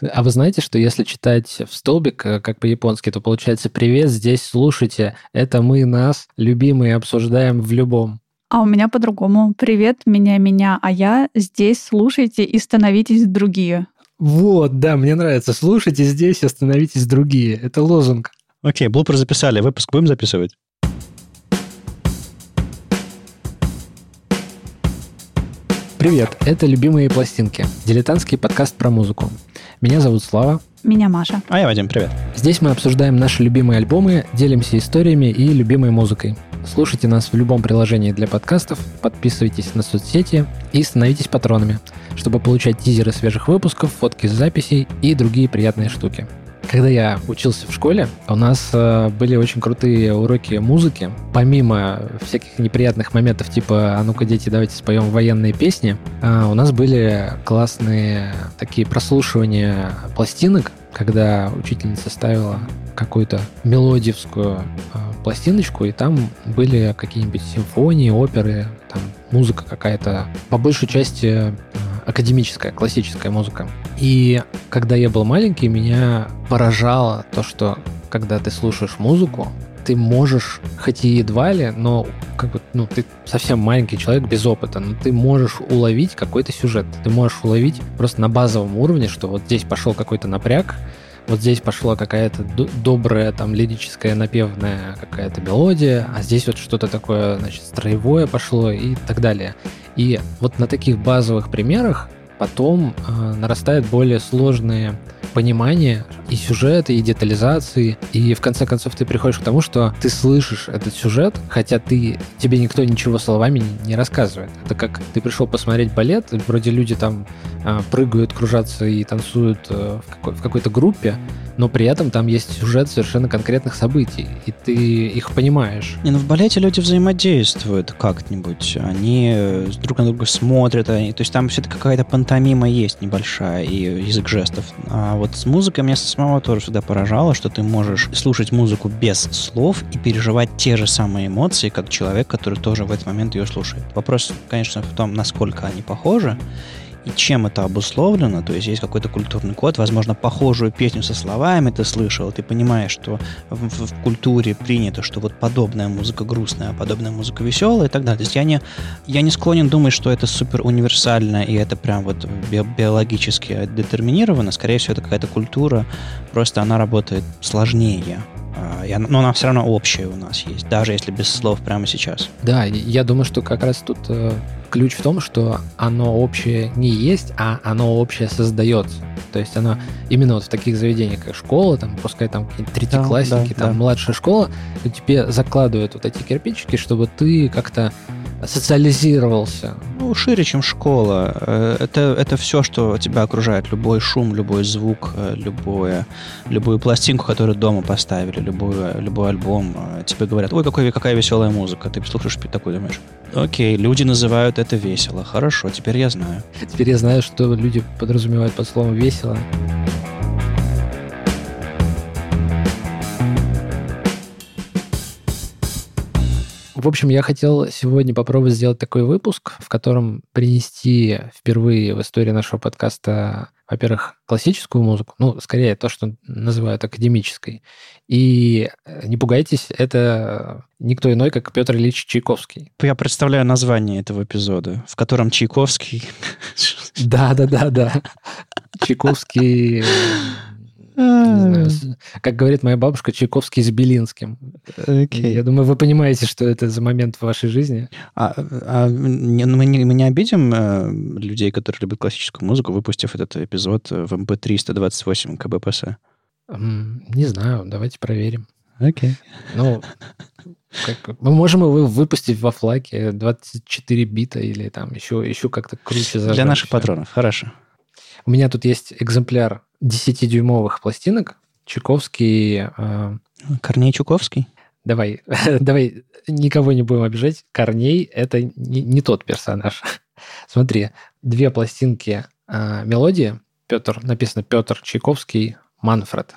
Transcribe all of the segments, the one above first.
А вы знаете, что если читать в столбик, э, как по-японски, то получается «Привет, здесь слушайте, это мы нас, любимые, обсуждаем в любом». А у меня по-другому. «Привет, меня, меня, а я, здесь слушайте и становитесь другие». Вот, да, мне нравится. Слушайте здесь и становитесь другие. Это лозунг. Окей, блупер записали. Выпуск будем записывать? Привет, это «Любимые пластинки» – дилетантский подкаст про музыку. Меня зовут Слава. Меня Маша. А я Вадим, привет. Здесь мы обсуждаем наши любимые альбомы, делимся историями и любимой музыкой. Слушайте нас в любом приложении для подкастов, подписывайтесь на соцсети и становитесь патронами, чтобы получать тизеры свежих выпусков, фотки с записей и другие приятные штуки. Когда я учился в школе, у нас э, были очень крутые уроки музыки. Помимо всяких неприятных моментов, типа «А ну-ка, дети, давайте споем военные песни», э, у нас были классные такие прослушивания пластинок, когда учительница ставила какую-то мелодиевскую э, пластиночку, и там были какие-нибудь симфонии, оперы, там музыка какая-то, по большей части академическая, классическая музыка. И когда я был маленький, меня поражало то, что когда ты слушаешь музыку, ты можешь, хоть и едва ли, но как бы, ну, ты совсем маленький человек без опыта, но ты можешь уловить какой-то сюжет. Ты можешь уловить просто на базовом уровне, что вот здесь пошел какой-то напряг, вот здесь пошла какая-то добрая, там, лирическая, напевная какая-то мелодия, а здесь вот что-то такое, значит, строевое пошло и так далее. И вот на таких базовых примерах потом э, нарастают более сложные понимания и сюжета, и детализации, и в конце концов ты приходишь к тому, что ты слышишь этот сюжет, хотя ты тебе никто ничего словами не, не рассказывает. Это как ты пришел посмотреть балет, вроде люди там э, прыгают, кружатся и танцуют э, в, какой- в какой-то группе, но при этом там есть сюжет совершенно конкретных событий, и ты их понимаешь. Не, ну в балете люди взаимодействуют как-нибудь, они э, друг на друга смотрят, они, то есть там все-таки какая-то пантомима есть небольшая и язык жестов. А вот с музыкой меня самого тоже всегда поражало, что ты можешь слушать музыку без слов и переживать те же самые эмоции, как человек, который тоже в этот момент ее слушает. Вопрос, конечно, в том, насколько они похожи, чем это обусловлено, то есть есть какой-то культурный код, возможно, похожую песню со словами ты слышал, ты понимаешь, что в, в, в культуре принято, что вот подобная музыка грустная, а подобная музыка веселая и так далее. То есть я не, я не склонен думать, что это супер универсально и это прям вот би биологически детерминировано, скорее всего, это какая-то культура, просто она работает сложнее. А, но она все равно общая у нас есть, даже если без слов прямо сейчас. Да, я думаю, что как раз тут э, ключ в том, что оно общее не есть, а оно общее создается. То есть оно именно вот в таких заведениях, как школа, там, пускай там какие-то третьеклассники, да, да, там да. младшая школа, тебе закладывают вот эти кирпичики, чтобы ты как-то социализировался? Ну, шире, чем школа. Э, это, это все, что тебя окружает. Любой шум, любой звук, э, любое, любую пластинку, которую дома поставили, любой, любой альбом. Э, тебе говорят, ой, какой, какая веселая музыка. Ты слушаешь такой, думаешь, окей, люди называют это весело. Хорошо, теперь я знаю. Теперь я знаю, что люди подразумевают под словом весело. В общем, я хотел сегодня попробовать сделать такой выпуск, в котором принести впервые в истории нашего подкаста, во-первых, классическую музыку, ну, скорее то, что называют академической. И э, не пугайтесь, это никто иной, как Петр Ильич Чайковский. Я представляю название этого эпизода, в котором Чайковский... Да-да-да-да. Чайковский знаю, как говорит моя бабушка, Чайковский с Белинским. Okay. Я думаю, вы понимаете, что это за момент в вашей жизни. А, а не, мы, не, мы не обидим э, людей, которые любят классическую музыку, выпустив этот эпизод в MP3 128 КБПС? Не знаю, давайте проверим. Окей. Okay. Ну, как, мы можем его выпустить во флаге 24 бита или там еще, еще как-то круче зажать. Для наших патронов, хорошо. У меня тут есть экземпляр 10-дюймовых пластинок. Чуковский... Э... Корней Чуковский? Давай, давай, никого не будем обижать. Корней – это не, не тот персонаж. Смотри, две пластинки э, мелодии. Петр, написано Петр Чайковский, Манфред.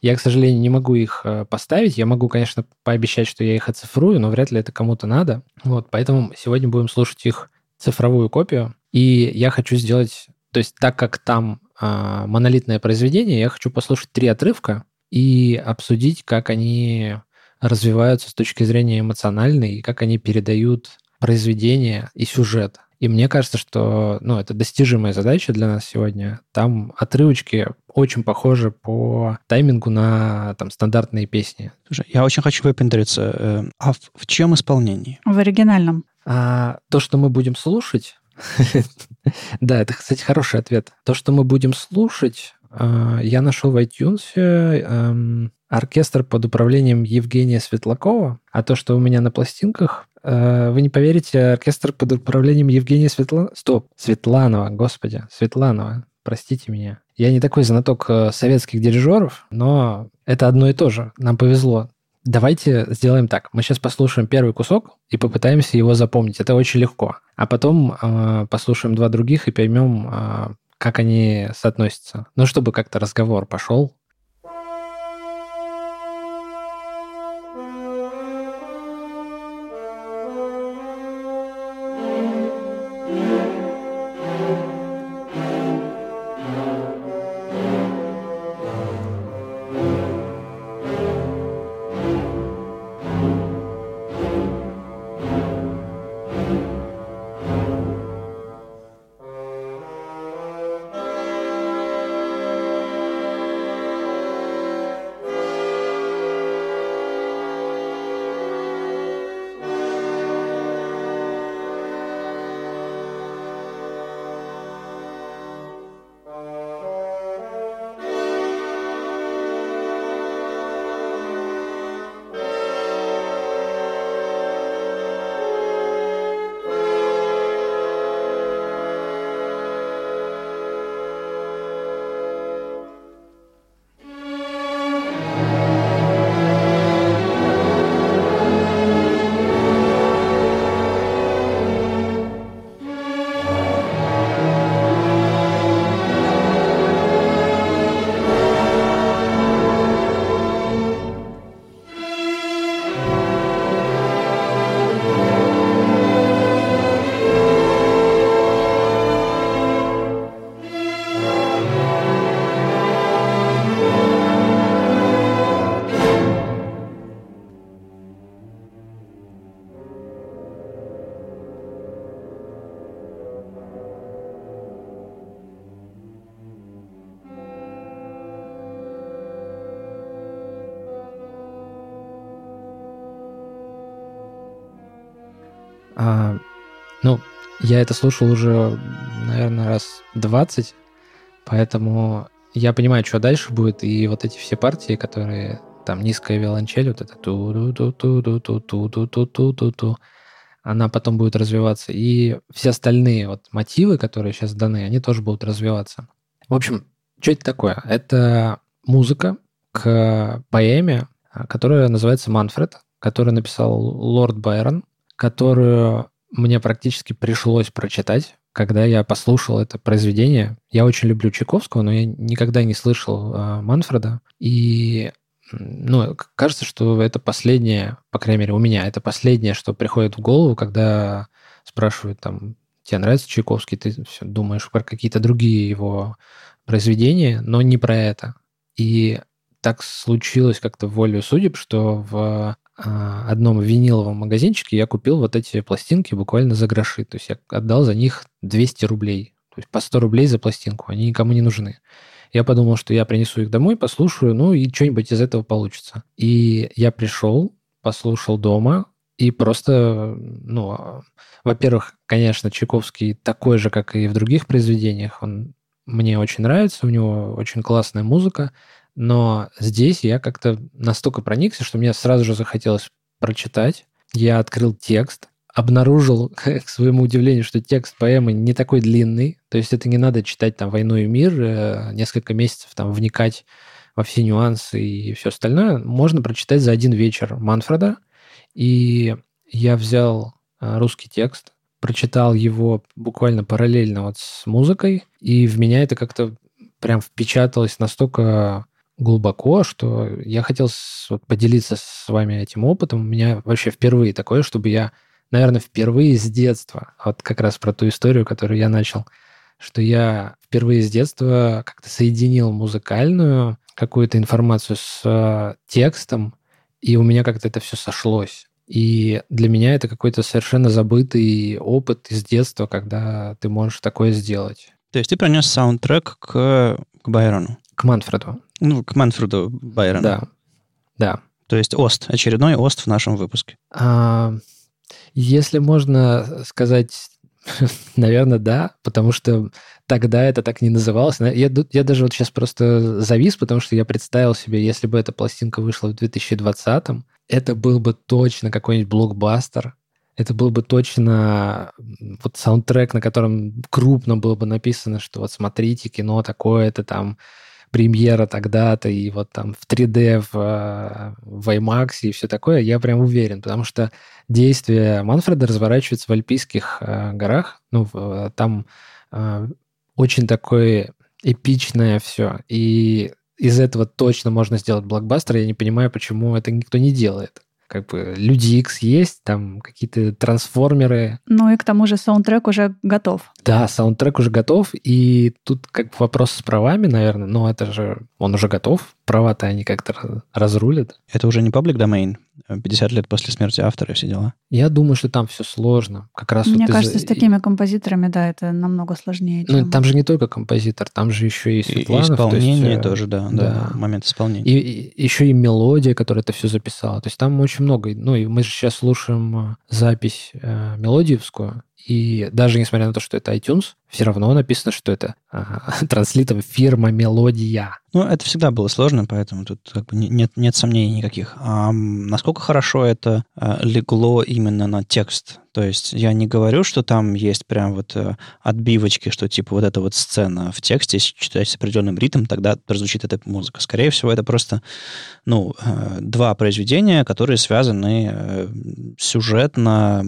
Я, к сожалению, не могу их э, поставить. Я могу, конечно, пообещать, что я их оцифрую, но вряд ли это кому-то надо. Вот, поэтому сегодня будем слушать их цифровую копию. И я хочу сделать, то есть так как там а, монолитное произведение. Я хочу послушать три отрывка и обсудить, как они развиваются с точки зрения эмоциональной и как они передают произведение и сюжет. И мне кажется, что ну, это достижимая задача для нас сегодня. Там отрывочки очень похожи по таймингу на там, стандартные песни. Слушай, я очень хочу выпендриться. Э, а в, в чем исполнении? В оригинальном. А, то, что мы будем слушать... Да, это, кстати, хороший ответ. То, что мы будем слушать, а, я нашел в iTunes эм, оркестр под управлением Евгения Светлакова, а то, что у меня на пластинках, э, вы не поверите, оркестр под управлением Евгения Светланова... Стоп, Светланова, господи, Светланова, простите меня. Я не такой знаток э, советских дирижеров, но это одно и то же. Нам повезло. Давайте сделаем так. Мы сейчас послушаем первый кусок и попытаемся его запомнить. Это очень легко. А потом э, послушаем два других и поймем, э, как они соотносятся. Ну, чтобы как-то разговор пошел я это слушал уже, наверное, раз 20, поэтому я понимаю, что дальше будет, и вот эти все партии, которые там низкая виолончель, вот это ту ту ту ту ту ту ту ту ту ту ту она потом будет развиваться. И все остальные вот мотивы, которые сейчас даны, они тоже будут развиваться. В общем, что это такое? Это музыка к поэме, которая называется «Манфред», которую написал лорд Байрон которую мне практически пришлось прочитать, когда я послушал это произведение. Я очень люблю Чайковского, но я никогда не слышал э, Манфреда. И ну, кажется, что это последнее, по крайней мере, у меня, это последнее, что приходит в голову, когда спрашивают там, тебе нравится Чайковский, ты все думаешь про какие-то другие его произведения, но не про это. И так случилось как-то волю судеб, что в а, одном виниловом магазинчике я купил вот эти пластинки буквально за гроши. То есть я отдал за них 200 рублей. То есть по 100 рублей за пластинку. Они никому не нужны. Я подумал, что я принесу их домой, послушаю, ну и что-нибудь из этого получится. И я пришел, послушал дома, и просто, ну, во-первых, конечно, Чайковский такой же, как и в других произведениях. Он мне очень нравится, у него очень классная музыка. Но здесь я как-то настолько проникся, что мне сразу же захотелось прочитать. Я открыл текст, обнаружил, к своему удивлению, что текст поэмы не такой длинный. То есть это не надо читать там «Войну и мир», э, несколько месяцев там вникать во все нюансы и все остальное. Можно прочитать за один вечер Манфреда. И я взял э, русский текст, прочитал его буквально параллельно вот с музыкой, и в меня это как-то прям впечаталось настолько глубоко, что я хотел вот, поделиться с вами этим опытом. У меня вообще впервые такое, чтобы я, наверное, впервые с детства, вот как раз про ту историю, которую я начал что я впервые с детства как-то соединил музыкальную какую-то информацию с э, текстом, и у меня как-то это все сошлось. И для меня это какой-то совершенно забытый опыт из детства, когда ты можешь такое сделать. То есть ты пронес саундтрек к, к Байрону? К Манфреду. Ну, к Манфреду Байрону. Да, да. То есть ОСТ, очередной ОСТ в нашем выпуске. А, если можно сказать, наверное, да, потому что тогда это так не называлось. Я, я даже вот сейчас просто завис, потому что я представил себе, если бы эта пластинка вышла в 2020-м, это был бы точно какой-нибудь блокбастер, это был бы точно вот саундтрек, на котором крупно было бы написано, что вот смотрите, кино такое-то там, премьера тогда-то, и вот там в 3D, в, э, в IMAX и все такое, я прям уверен, потому что действие Манфреда разворачивается в Альпийских э, горах, ну, э, там очень такое эпичное все, и из этого точно можно сделать блокбастер, я не понимаю, почему это никто не делает как бы Люди X есть, там какие-то трансформеры. Ну и к тому же саундтрек уже готов. Да, саундтрек уже готов, и тут как бы вопрос с правами, наверное, но это же он уже готов, права-то они как-то разрулят. Это уже не паблик domain, 50 лет после смерти автора все дела. Я думаю, что там все сложно. Как раз Мне вот кажется, из... с такими композиторами, да, это намного сложнее. Ну, чем... там же не только композитор, там же еще и Светланов. И исполнение то есть, тоже, да, да, да, момент исполнения. И, и еще и мелодия, которая это все записала. То есть там очень много. Ну, и мы же сейчас слушаем э, запись э, мелодиевскую, и даже несмотря на то, что это iTunes, все равно написано, что это а, транслитом фирма Мелодия. Ну, это всегда было сложно, поэтому тут как бы нет, нет сомнений никаких. А насколько хорошо это а, легло именно на текст? То есть я не говорю, что там есть прям вот а, отбивочки, что типа вот эта вот сцена в тексте, если читать с определенным ритмом, тогда прозвучит эта музыка. Скорее всего, это просто, ну, а, два произведения, которые связаны а, сюжетно,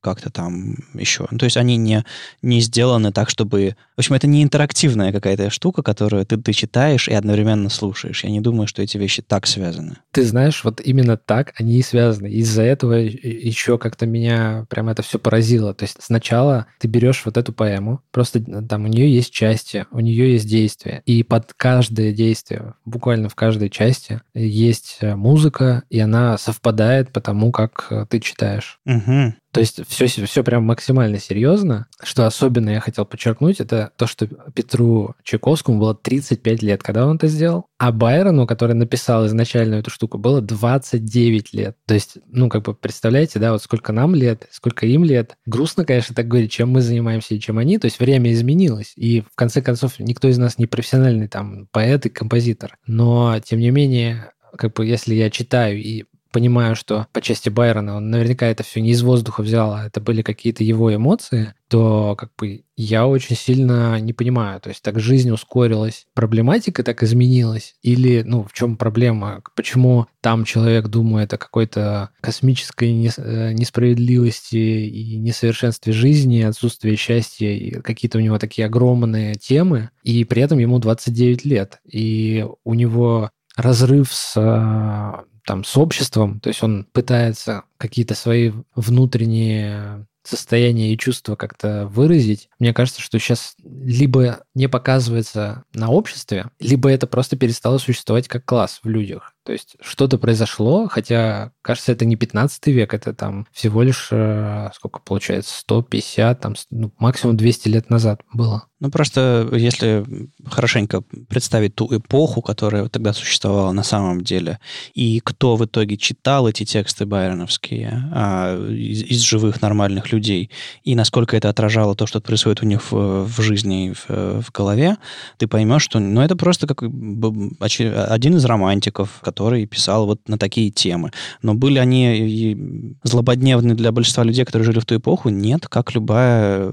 как-то там еще. Ну, то есть они не, не сделаны так, чтобы... В общем, это не интерактивная какая-то штука, которую ты, ты читаешь и одновременно слушаешь. Я не думаю, что эти вещи так связаны. Ты знаешь, вот именно так они и связаны. Из-за этого еще как-то меня прям это все поразило. То есть сначала ты берешь вот эту поэму, просто там у нее есть части, у нее есть действия, и под каждое действие, буквально в каждой части, есть э, музыка, и она совпадает по тому, как э, ты читаешь. Угу. То есть все, все прям максимально серьезно. Что особенно я хотел подчеркнуть, это то, что Петру Чайковскому было 35 лет, когда он это сделал, а Байрону, который написал изначально эту штуку, было 29 лет. То есть, ну, как бы представляете, да, вот сколько нам лет, сколько им лет. Грустно, конечно, так говорить, чем мы занимаемся и чем они. То есть время изменилось. И в конце концов, никто из нас не профессиональный там поэт и композитор. Но, тем не менее, как бы если я читаю и понимаю, что по части Байрона он наверняка это все не из воздуха взял, а это были какие-то его эмоции, то как бы я очень сильно не понимаю. То есть так жизнь ускорилась, проблематика так изменилась? Или, ну, в чем проблема? Почему там человек думает о какой-то космической э, несправедливости и несовершенстве жизни, отсутствии счастья, и какие-то у него такие огромные темы, и при этом ему 29 лет, и у него разрыв с а, там, с обществом, то есть он пытается какие-то свои внутренние состояние и чувство как-то выразить, мне кажется, что сейчас либо не показывается на обществе, либо это просто перестало существовать как класс в людях. То есть что-то произошло, хотя, кажется, это не 15 век, это там всего лишь, э, сколько получается, 150, там, ну, максимум 200 лет назад было. Ну, просто если хорошенько представить ту эпоху, которая тогда существовала на самом деле, и кто в итоге читал эти тексты байроновские а, из, из живых нормальных людей, и насколько это отражало то, что происходит у них в, в жизни, в, в голове, ты поймешь, что ну, это просто как один из романтиков, который писал вот на такие темы. Но были они злободневны для большинства людей, которые жили в ту эпоху? Нет, как любая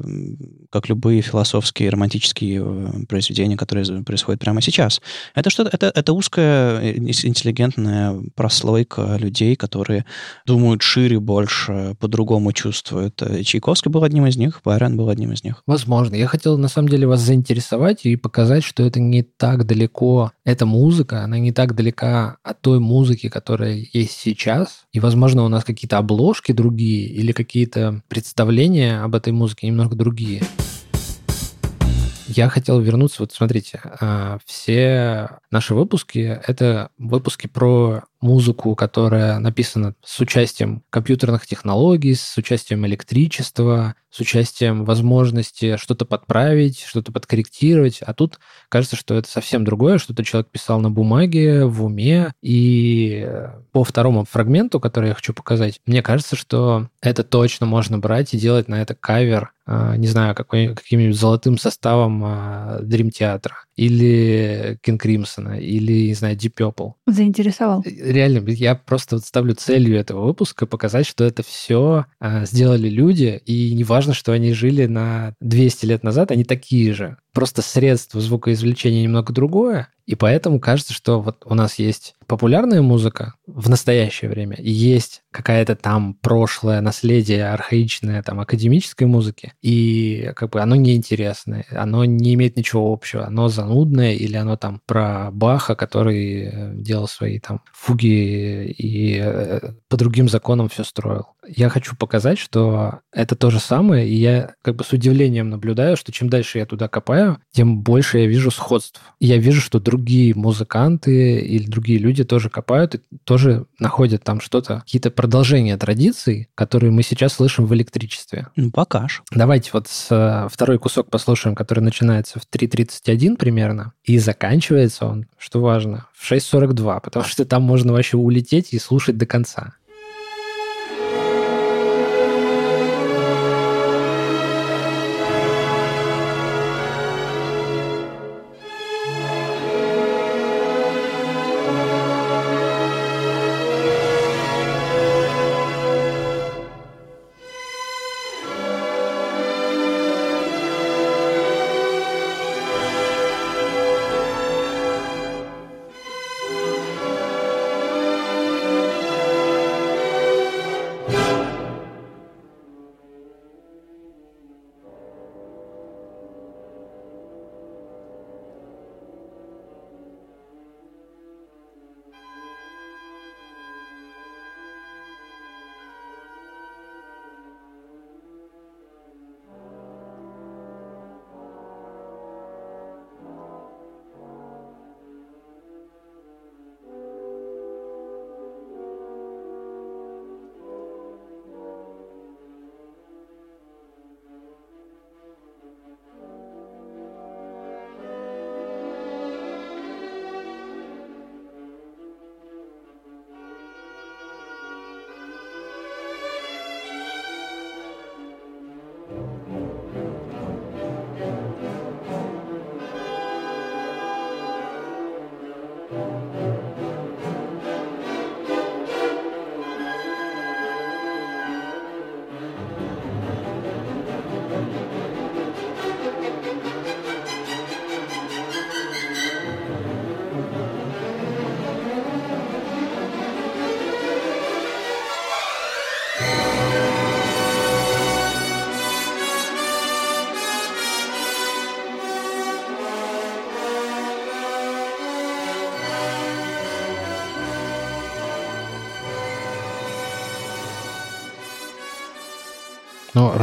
как любые философские романтические э, произведения, которые происходят прямо сейчас. Это что-то, это, это узкая э, интеллигентная прослойка людей, которые думают шире, больше, по-другому чувствуют. Э, Чайковский был одним из них, Байрон был одним из них. Возможно. Я хотел, на самом деле, вас заинтересовать и показать, что это не так далеко, эта музыка, она не так далека от той музыки, которая есть сейчас. И, возможно, у нас какие-то обложки другие или какие-то представления об этой музыке немного другие. Я хотел вернуться, вот смотрите, а, все наши выпуски — это выпуски про музыку, которая написана с участием компьютерных технологий, с участием электричества, с участием возможности что-то подправить, что-то подкорректировать. А тут кажется, что это совсем другое, что-то человек писал на бумаге, в уме. И по второму фрагменту, который я хочу показать, мне кажется, что это точно можно брать и делать на это кавер а, не знаю, какой, каким-нибудь золотым составом а, Dream Theater или King Crimson, или, не знаю, Deep Purple. Заинтересовал. Реально, я просто вот ставлю целью этого выпуска показать, что это все а, сделали люди, и неважно, что они жили на 200 лет назад, они такие же. Просто средство звукоизвлечения немного другое, и поэтому кажется, что вот у нас есть популярная музыка в настоящее время, и есть какая-то там прошлое наследие архаичное там академической музыки, и как бы оно неинтересное, оно не имеет ничего общего, оно занудное, или оно там про Баха, который э, делал свои там фуги и э, по другим законам все строил. Я хочу показать, что это то же самое, и я как бы с удивлением наблюдаю, что чем дальше я туда копаю, тем больше я вижу сходств. я вижу, что другие музыканты или другие люди тоже копают и тоже находят там что-то, какие-то продолжения традиций, которые мы сейчас слышим в электричестве. Ну, покаж. Давайте вот с, э, второй кусок послушаем, который начинается в 3.31 примерно, и заканчивается он, что важно, в 6.42, потому что там можно вообще улететь и слушать до конца.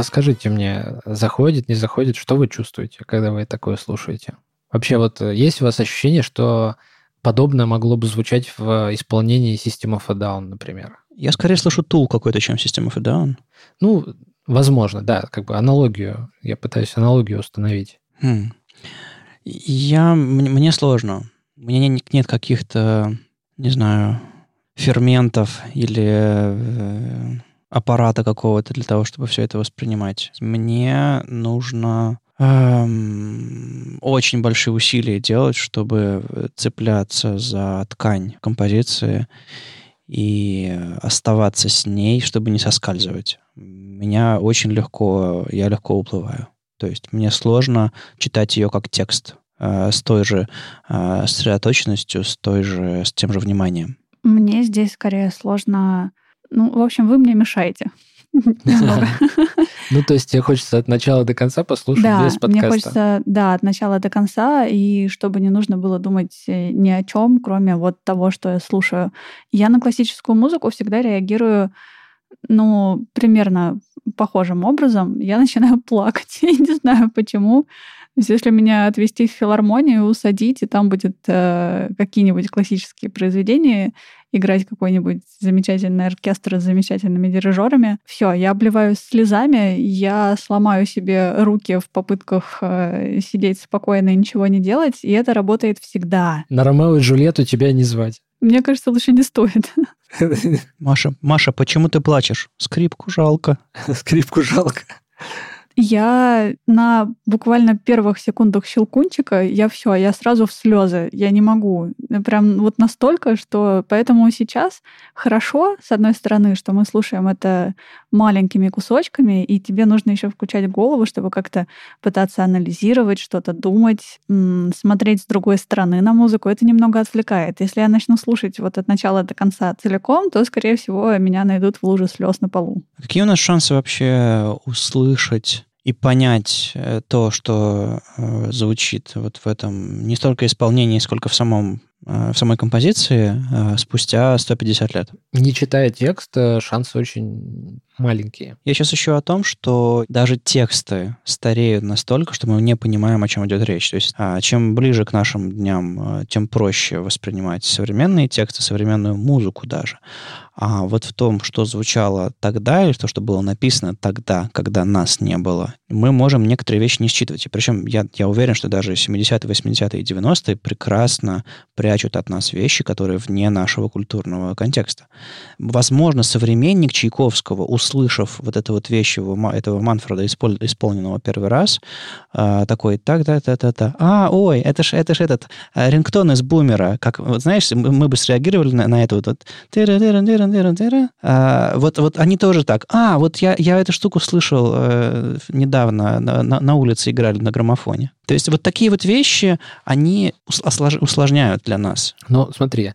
Расскажите мне, заходит, не заходит, что вы чувствуете, когда вы такое слушаете? Вообще, вот э, есть у вас ощущение, что подобное могло бы звучать в исполнении System of a Down, например? Я скорее слышу тул какой-то, чем System of a Down. Ну, возможно, да, как бы аналогию. Я пытаюсь аналогию установить. Хм. Я, мне сложно. У меня нет, нет каких-то, не знаю, ферментов или э, аппарата какого-то для того, чтобы все это воспринимать. Мне нужно эм, очень большие усилия делать, чтобы цепляться за ткань композиции и оставаться с ней, чтобы не соскальзывать. Меня очень легко, я легко уплываю. То есть мне сложно читать ее как текст э, с той же э, сосредоточенностью, с той же, с тем же вниманием. Мне здесь скорее сложно ну, в общем, вы мне мешаете. Ну, то есть тебе хочется от начала до конца послушать да, без подкаста? мне хочется, да, от начала до конца, и чтобы не нужно было думать э, ни о чем, кроме вот того, что я слушаю. Я на классическую музыку всегда реагирую, ну, примерно похожим образом. Я начинаю плакать. Я не знаю почему. есть, если меня отвести в филармонию, усадить, и там будет э, какие-нибудь классические произведения, играть какой-нибудь замечательный оркестр с замечательными дирижерами. Все, я обливаюсь слезами, я сломаю себе руки в попытках э, сидеть спокойно и ничего не делать, и это работает всегда. На Ромео и Джульетту тебя не звать. Мне кажется, лучше не стоит. Маша, Маша, почему ты плачешь? Скрипку жалко. Скрипку жалко я на буквально первых секундах щелкунчика, я все, я сразу в слезы, я не могу. Прям вот настолько, что поэтому сейчас хорошо, с одной стороны, что мы слушаем это маленькими кусочками, и тебе нужно еще включать голову, чтобы как-то пытаться анализировать, что-то думать, смотреть с другой стороны на музыку. Это немного отвлекает. Если я начну слушать вот от начала до конца целиком, то, скорее всего, меня найдут в луже слез на полу. Какие у нас шансы вообще услышать и понять э, то, что э, звучит вот в этом не столько исполнении, сколько в самом Э, в самой композиции э, спустя 150 лет. Не читая текст, шансы очень маленькие. Я сейчас еще о том, что даже тексты стареют настолько, что мы не понимаем, о чем идет речь. То есть а, чем ближе к нашим дням, э, тем проще воспринимать современные тексты, современную музыку даже. А вот в том, что звучало тогда, или то, что было написано тогда, когда нас не было, мы можем некоторые вещи не считывать. И причем я, я уверен, что даже 70-е, 80-е и 90-е прекрасно прячут от нас вещи, которые вне нашего культурного контекста. Возможно, современник Чайковского, услышав вот это вот вещь его, этого Манфреда, исполненного первый раз, э, такой, так, да, да, да, да, а, ой, это ж, это ж этот э, рингтон из Бумера, как, вот знаешь, мы, мы бы среагировали на, на это вот, вот а, вот, вот они тоже так. А, вот я, я эту штуку слышал э, недавно, на, на, на улице играли на граммофоне. То есть вот такие вот вещи, они усложняют для нас. Ну, смотри,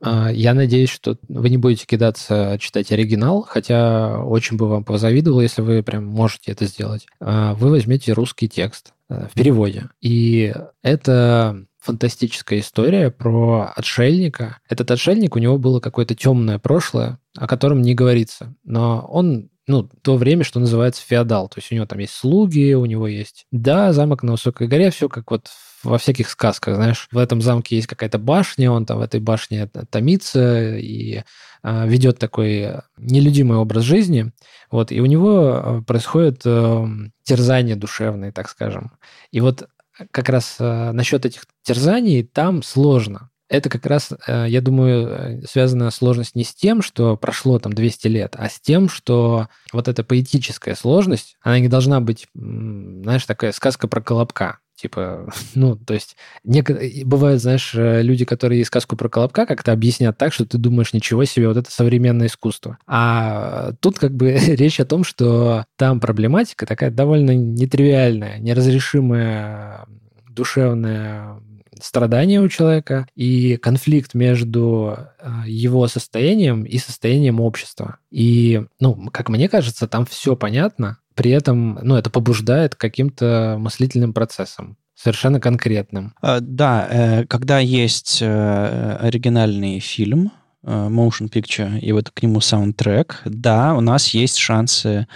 а, я надеюсь, что вы не будете кидаться читать оригинал, хотя очень бы вам позавидовал, если вы прям можете это сделать. А, вы возьмете русский текст э, в переводе. И это фантастическая история про отшельника. Этот отшельник, у него было какое-то темное прошлое, о котором не говорится. Но он ну, то время, что называется феодал. То есть у него там есть слуги, у него есть, да, замок на высокой горе, все как вот во всяких сказках, знаешь, в этом замке есть какая-то башня, он там в этой башне томится и э, ведет такой нелюдимый образ жизни, вот, и у него э, происходит э, терзание душевное, так скажем. И вот как раз э, насчет этих терзаний там сложно. Это как раз, э, я думаю, э, связана сложность не с тем, что прошло там 200 лет, а с тем, что вот эта поэтическая сложность, она не должна быть, знаешь, такая сказка про колобка. Типа, ну, то есть, нек... бывают, знаешь, люди, которые сказку про Колобка как-то объяснят так, что ты думаешь, ничего себе, вот это современное искусство. А тут как бы речь о том, что там проблематика такая довольно нетривиальная, неразрешимая душевное страдание у человека и конфликт между э, его состоянием и состоянием общества. И, ну, как мне кажется, там все понятно, при этом, ну, это побуждает каким-то мыслительным процессом совершенно конкретным. А, да, э, когда есть э, оригинальный фильм, э, motion picture, и вот к нему саундтрек, да, у нас есть шансы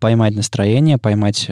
поймать настроение, поймать,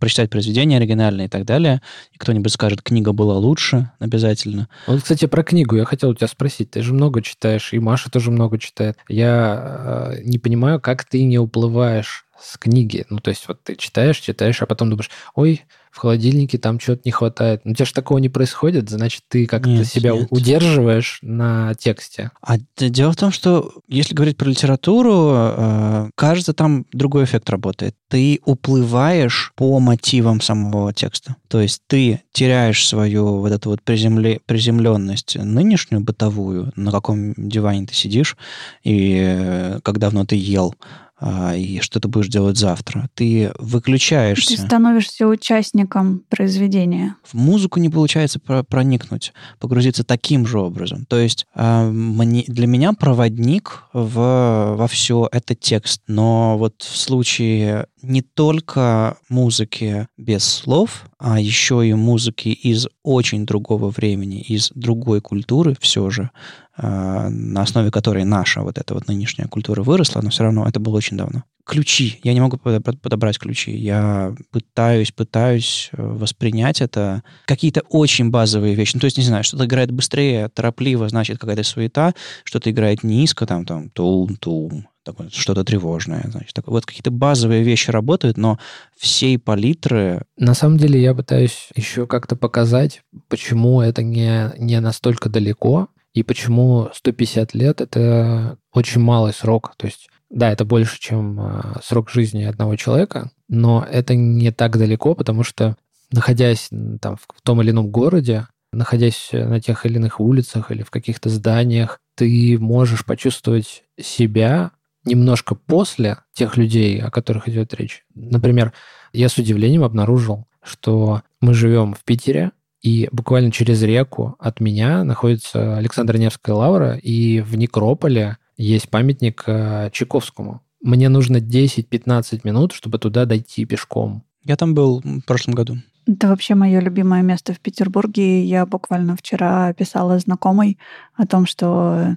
прочитать произведение оригинальное и так далее. И кто-нибудь скажет, книга была лучше, обязательно. Вот, кстати, про книгу я хотел у тебя спросить. Ты же много читаешь, и Маша тоже много читает. Я не понимаю, как ты не уплываешь с книги. Ну, то есть вот ты читаешь, читаешь, а потом думаешь, ой, в холодильнике там чего-то не хватает. Ну, у тебя же такого не происходит, значит, ты как-то себя нет. удерживаешь на тексте. А дело в том, что если говорить про литературу, э, кажется, там другой эффект работает. Ты уплываешь по мотивам самого текста. То есть ты теряешь свою вот эту вот приземле, приземленность нынешнюю, бытовую, на каком диване ты сидишь и э, как давно ты ел, и что ты будешь делать завтра. Ты выключаешься. Ты становишься участником произведения. В музыку не получается проникнуть, погрузиться таким же образом. То есть а, мне, для меня проводник в, во все это текст. Но вот в случае не только музыки без слов, а еще и музыки из очень другого времени, из другой культуры все же, а, на основе которой наша вот эта вот нынешняя культура выросла, но все равно это было очень давно. ключи. Я не могу подобрать ключи. Я пытаюсь, пытаюсь э, воспринять это. Какие-то очень базовые вещи. Ну, то есть, не знаю, что-то играет быстрее, торопливо, значит, какая-то суета, что-то играет низко, там, там, тум-тум, что-то тревожное. Значит, так, вот какие-то базовые вещи работают, но всей палитры... На самом деле я пытаюсь еще как-то показать, почему это не, не настолько далеко, и почему 150 лет — это очень малый срок. То есть да, это больше, чем а, срок жизни одного человека, но это не так далеко, потому что находясь там в том или ином городе, находясь на тех или иных улицах или в каких-то зданиях, ты можешь почувствовать себя немножко после тех людей, о которых идет речь. Например, я с удивлением обнаружил, что мы живем в Питере, и буквально через реку от меня находится Александра Невская лавра, и в Некрополе есть памятник э, Чайковскому. Мне нужно 10-15 минут, чтобы туда дойти пешком. Я там был в прошлом году. Это вообще мое любимое место в Петербурге. Я буквально вчера писала знакомой о том, что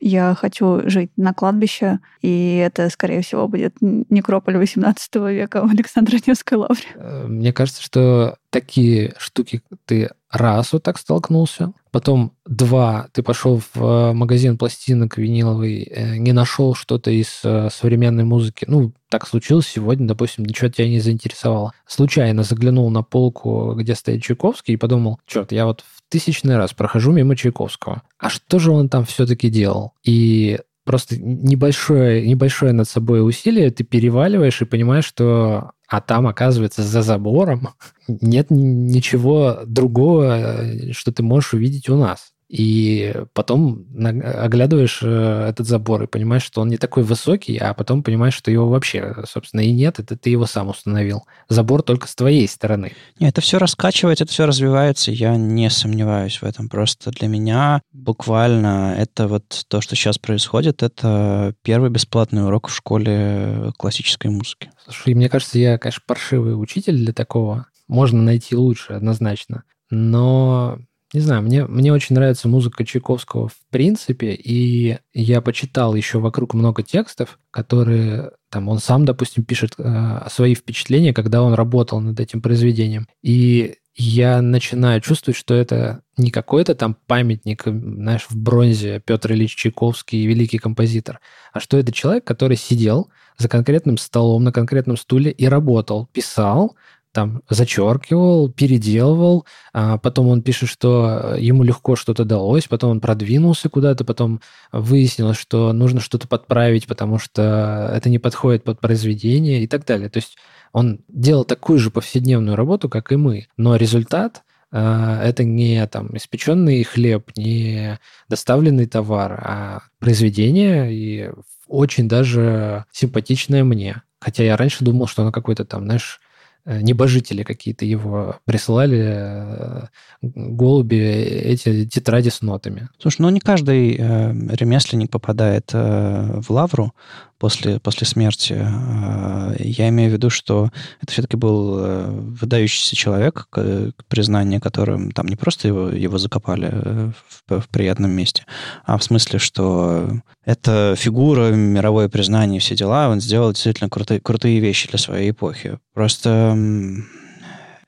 я хочу жить на кладбище, и это, скорее всего, будет некрополь 18 века в Александра Невской лавре. Э, мне кажется, что такие штуки ты раз вот так столкнулся, потом два, ты пошел в э, магазин пластинок виниловый, э, не нашел что-то из э, современной музыки. Ну, так случилось сегодня, допустим, ничего тебя не заинтересовало. Случайно заглянул на полку, где стоит Чайковский, и подумал, черт, я вот в тысячный раз прохожу мимо Чайковского. А что же он там все-таки делал? И просто небольшое, небольшое над собой усилие ты переваливаешь и понимаешь, что а там, оказывается, за забором нет ничего другого, что ты можешь увидеть у нас. И потом оглядываешь э, этот забор и понимаешь, что он не такой высокий, а потом понимаешь, что его вообще, собственно, и нет, это ты его сам установил. Забор только с твоей стороны. Нет, это все раскачивается, это все развивается, я не сомневаюсь в этом. Просто для меня буквально это вот то, что сейчас происходит, это первый бесплатный урок в школе классической музыки. Слушай, мне кажется, я, конечно, паршивый учитель для такого. Можно найти лучше, однозначно. Но не знаю, мне, мне очень нравится музыка Чайковского в принципе, и я почитал еще вокруг много текстов, которые там он сам, допустим, пишет э, свои впечатления, когда он работал над этим произведением. И я начинаю чувствовать, что это не какой-то там памятник, знаешь, в бронзе Петр Ильич Чайковский, великий композитор, а что это человек, который сидел за конкретным столом на конкретном стуле и работал, писал, там зачеркивал, переделывал, а потом он пишет, что ему легко что-то далось, потом он продвинулся куда-то, потом выяснилось, что нужно что-то подправить, потому что это не подходит под произведение и так далее. То есть он делал такую же повседневную работу, как и мы, но результат а, это не там испеченный хлеб, не доставленный товар, а произведение и очень даже симпатичное мне. Хотя я раньше думал, что оно какой-то там, знаешь, Э, небожители какие-то его присылали, э, голуби, эти тетради с нотами. Слушай, ну не каждый э, ремесленник попадает э, в лавру после, после смерти. Э, я имею в виду, что это все-таки был э, выдающийся человек, к, к признанию которым там не просто его, его закопали э, в, в приятном месте, а в смысле, что это фигура, мировое признание, все дела. Он сделал действительно крутые, крутые вещи для своей эпохи. Просто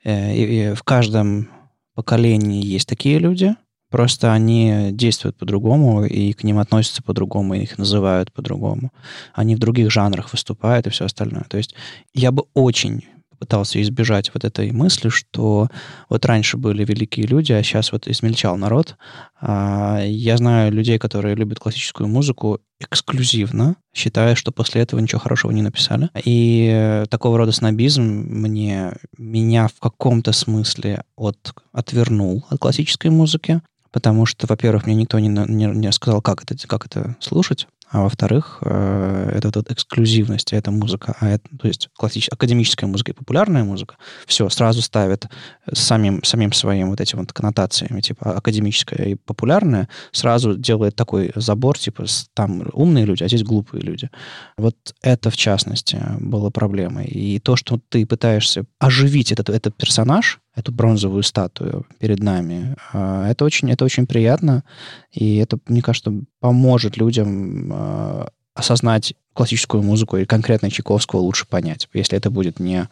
э, и, и в каждом поколении есть такие люди, просто они действуют по-другому, и к ним относятся по-другому, их называют по-другому. Они в других жанрах выступают и все остальное. То есть я бы очень пытался избежать вот этой мысли, что вот раньше были великие люди, а сейчас вот измельчал народ. А, я знаю людей, которые любят классическую музыку эксклюзивно, считая, что после этого ничего хорошего не написали. И такого рода снобизм мне, меня в каком-то смысле от, отвернул от классической музыки, потому что, во-первых, мне никто не, не, не сказал, как это, как это слушать. А во-вторых, э, это вот эксклюзивность, это музыка, а это, то есть классическая, академическая музыка и популярная музыка, все, сразу ставят самим, самим своим вот этим вот коннотациями, типа академическая и популярная, сразу делает такой забор, типа там умные люди, а здесь глупые люди. Вот это, в частности, было проблемой. И то, что ты пытаешься оживить этот, этот персонаж, эту бронзовую статую перед нами. А, это очень, это очень приятно, и это, мне кажется, поможет людям а, осознать классическую музыку и конкретно Чайковского лучше понять, если это будет не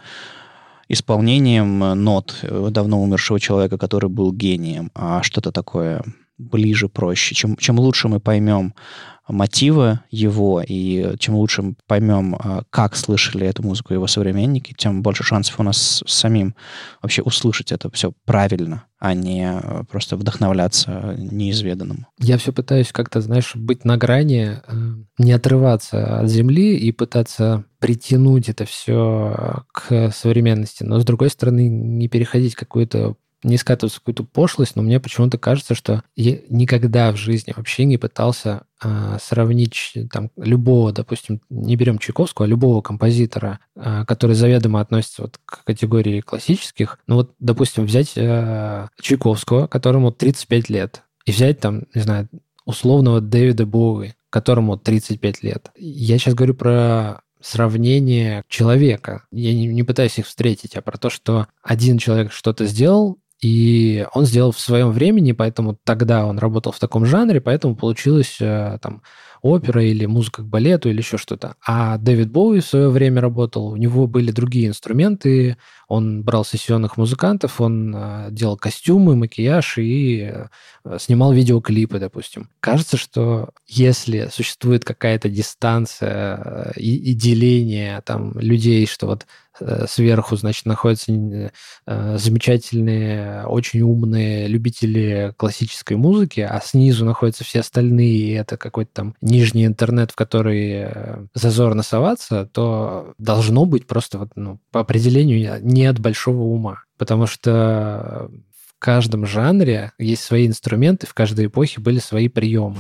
исполнением нот давно умершего человека, который был гением, а что-то такое ближе, проще. Чем, чем лучше мы поймем мотивы его, и чем лучше мы поймем, а, как слышали эту музыку его современники, тем больше шансов у нас самим вообще услышать это все правильно, а не а, просто вдохновляться неизведанным. Я все пытаюсь как-то, знаешь, быть на грани, э, не отрываться от земли и пытаться притянуть это все к современности, но с другой стороны не переходить какую-то не скатываться в какую-то пошлость, но мне почему-то кажется, что я никогда в жизни вообще не пытался э, сравнить там любого, допустим, не берем Чайковского, а любого композитора, э, который заведомо относится вот к категории классических. Ну вот, допустим, взять э, Чайковского, которому 35 лет, и взять там, не знаю, условного Дэвида Боуи, которому 35 лет. Я сейчас говорю про сравнение человека. Я не, не пытаюсь их встретить, а про то, что один человек что-то сделал, и он сделал в своем времени, поэтому тогда он работал в таком жанре, поэтому получилось э, там опера или музыка к балету или еще что-то. А Дэвид Боуи в свое время работал, у него были другие инструменты, он брал сессионных музыкантов, он э, делал костюмы, макияж и э, снимал видеоклипы, допустим. Кажется, что если существует какая-то дистанция и, и деление там людей, что вот сверху, значит, находятся э, замечательные, очень умные любители классической музыки, а снизу находятся все остальные, и это какой-то там нижний интернет, в который э, зазорно соваться, то должно быть просто вот, ну, по определению не от большого ума. Потому что в каждом жанре есть свои инструменты, в каждой эпохе были свои приемы.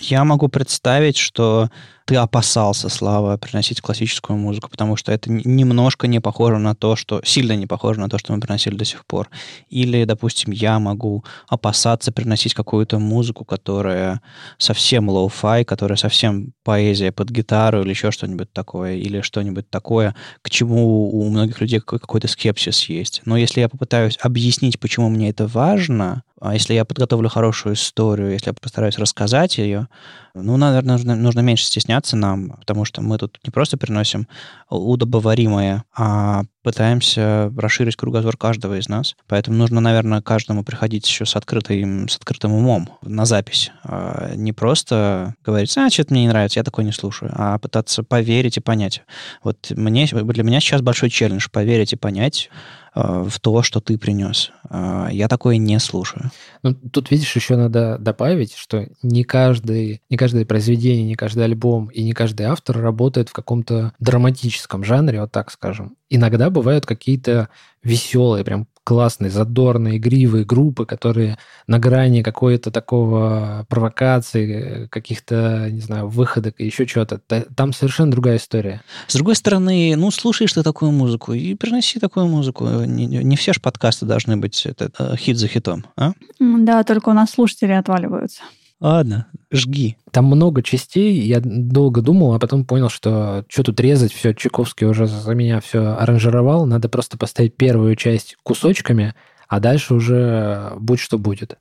Я могу представить, что ты опасался, Слава, приносить классическую музыку, потому что это немножко не похоже на то, что... Сильно не похоже на то, что мы приносили до сих пор. Или, допустим, я могу опасаться приносить какую-то музыку, которая совсем lo-fi, которая совсем поэзия под гитару или еще что-нибудь такое, или что-нибудь такое, к чему у многих людей какой-то скепсис есть. Но если я попытаюсь объяснить, почему мне это важно, а если я подготовлю хорошую историю, если я постараюсь рассказать ее, ну, наверное, нужно, нужно меньше стесняться нам, потому что мы тут не просто приносим удобоваримое, а пытаемся расширить кругозор каждого из нас. Поэтому нужно, наверное, каждому приходить еще с открытым, с открытым умом на запись. А не просто говорить, а, что-то мне не нравится, я такое не слушаю, а пытаться поверить и понять. Вот мне, для меня сейчас большой челлендж поверить и понять, в то, что ты принес. Э, я такое не слушаю. Ну, тут, видишь, еще надо добавить, что не, каждый, не каждое произведение, не каждый альбом и не каждый автор работает в каком-то драматическом жанре, вот так скажем. Иногда бывают какие-то веселые, прям классные, задорные, игривые группы, которые на грани какой-то такого провокации, каких-то, не знаю, выходок и еще чего-то. Там совершенно другая история. С другой стороны, ну, слушаешь ты такую музыку и приноси такую музыку. Не, не все же подкасты должны быть это, э, хит за хитом, а? Да, только у нас слушатели отваливаются. Ладно, жги. Там много частей, я долго думал, а потом понял, что что тут резать, все, Чайковский уже за меня все аранжировал, надо просто поставить первую часть кусочками, а дальше уже будь что будет.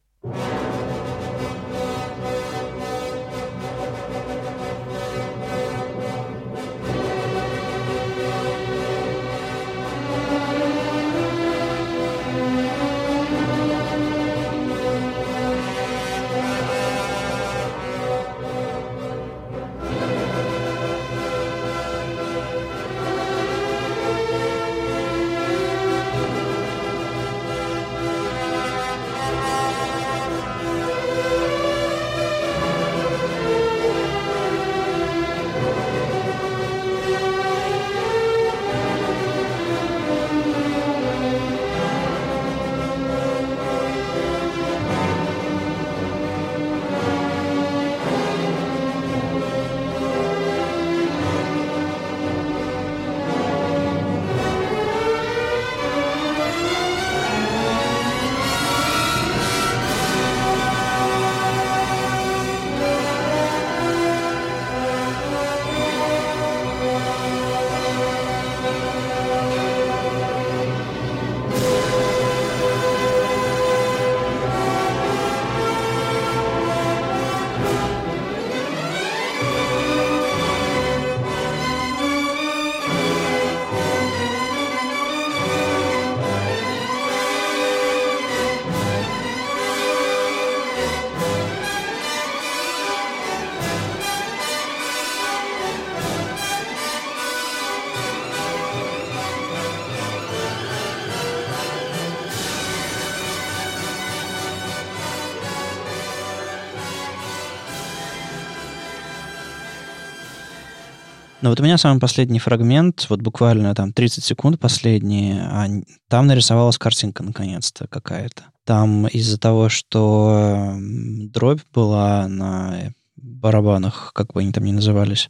Ну вот у меня самый последний фрагмент, вот буквально там 30 секунд последние, а там нарисовалась картинка наконец-то какая-то. Там из-за того, что дробь была на барабанах, как бы они там ни назывались,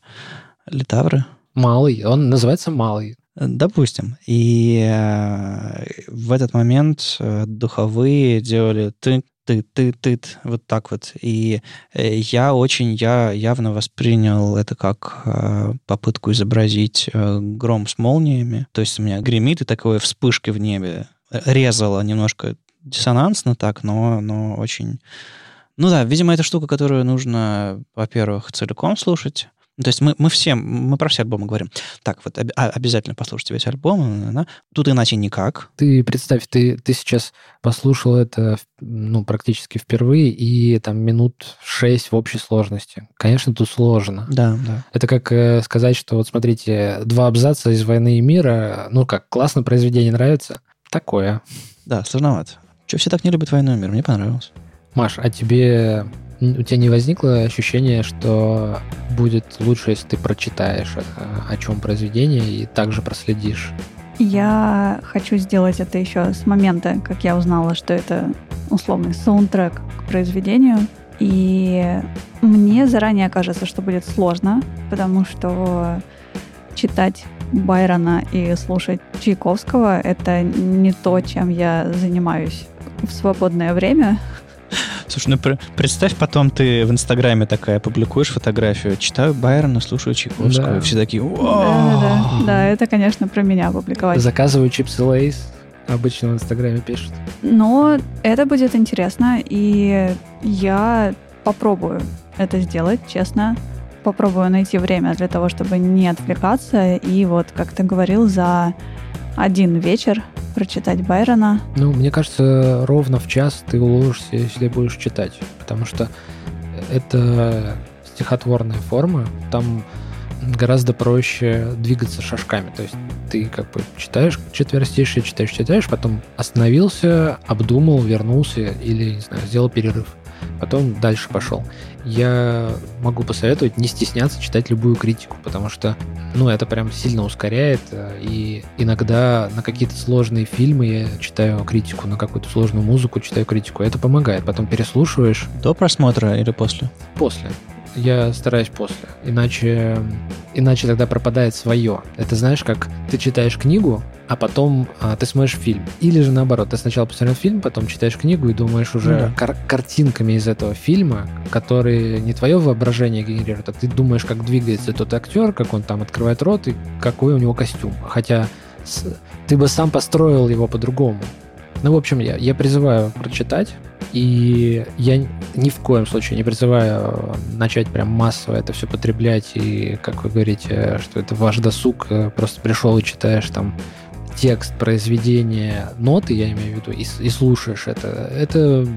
литавры. Малый, он называется малый. Допустим. И э, в этот момент э, духовые делали ты ты ты ты вот так вот. И э, я очень я явно воспринял это как э, попытку изобразить э, гром с молниями. То есть у меня гремит и такое вспышки в небе резало немножко диссонансно так, но, но очень... Ну да, видимо, это штука, которую нужно, во-первых, целиком слушать, то есть мы, мы все, мы про все альбомы говорим. Так, вот об, а, обязательно послушайте весь альбом. Да? Тут иначе никак. Ты представь, ты, ты сейчас послушал это ну, практически впервые, и там минут шесть в общей сложности. Конечно, тут сложно. Да, да. Это как э, сказать, что вот смотрите, два абзаца из «Войны и мира», ну как, классно произведение нравится? Такое. Да, сложновато. Что все так не любят «Войну и мир»? Мне понравилось. Маш, а тебе у тебя не возникло ощущение, что будет лучше, если ты прочитаешь, э, о чем произведение, и также проследишь? Я хочу сделать это еще с момента, как я узнала, что это условный саундтрек к произведению. И мне заранее кажется, что будет сложно, потому что читать Байрона и слушать Чайковского — это не то, чем я занимаюсь в свободное время. Слушай, ну представь, потом ты в Инстаграме такая публикуешь фотографию, читаю Байрона, слушаю Чайковского, да. и все такие да, да, да, да, это, конечно, про меня публиковать. Заказываю чипсы Лейс, обычно в Инстаграме пишут. Но это будет интересно, и я попробую это сделать, честно. Попробую найти время для того, чтобы не отвлекаться. И вот, как ты говорил, за один вечер прочитать Байрона. Ну, мне кажется, ровно в час ты уложишься, если будешь читать, потому что это стихотворная форма, там гораздо проще двигаться шажками. То есть ты как бы читаешь четверостишие, читаешь, читаешь, потом остановился, обдумал, вернулся или, не знаю, сделал перерыв. Потом дальше пошел я могу посоветовать не стесняться читать любую критику, потому что, ну, это прям сильно ускоряет, э, и иногда на какие-то сложные фильмы я читаю критику, на какую-то сложную музыку читаю критику, это помогает. Потом переслушиваешь. До просмотра или после? После я стараюсь после. Иначе, иначе тогда пропадает свое. Это знаешь, как ты читаешь книгу, а потом а, ты смотришь фильм. Или же наоборот, ты сначала посмотрел фильм, потом читаешь книгу и думаешь уже ну, да. кар- картинками из этого фильма, которые не твое воображение генерируют, а ты думаешь, как двигается тот актер, как он там открывает рот и какой у него костюм. Хотя с, ты бы сам построил его по-другому. Ну, в общем, я, я призываю прочитать, и я ни в коем случае не призываю э, начать прям массово это все потреблять, и, как вы говорите, что это ваш досуг, э, просто пришел и читаешь там текст, произведение, ноты, я имею в виду, и, и слушаешь это. Это,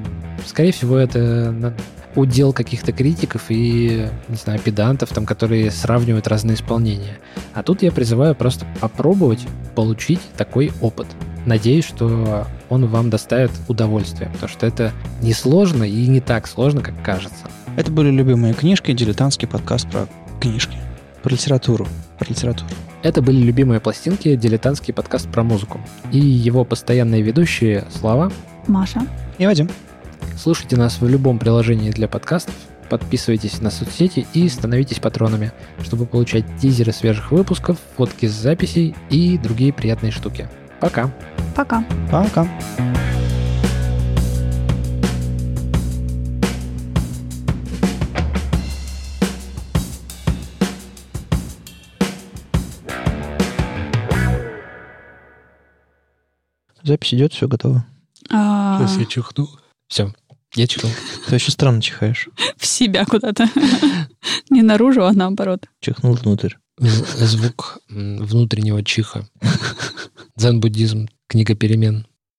скорее всего, это удел каких-то критиков и, не знаю, педантов, там, которые сравнивают разные исполнения. А тут я призываю просто попробовать получить такой опыт. Надеюсь, что он вам доставит удовольствие, потому что это не сложно и не так сложно, как кажется. Это были любимые книжки, дилетантский подкаст про книжки, про литературу, про литературу. Это были любимые пластинки, дилетантский подкаст про музыку. И его постоянные ведущие Слава, Маша и Вадим. Слушайте нас в любом приложении для подкастов, подписывайтесь на соцсети и становитесь патронами, чтобы получать тизеры свежих выпусков, фотки с записей и другие приятные штуки. Пока. Пока. Пока. Запись идет, все готово. А. Сейчас я чихну. Все, я чихнул. Ты очень странно чихаешь. В себя куда-то. Не наружу, а наоборот. Чихнул внутрь. Звук внутреннего чиха. Дзен-буддизм, книга перемен.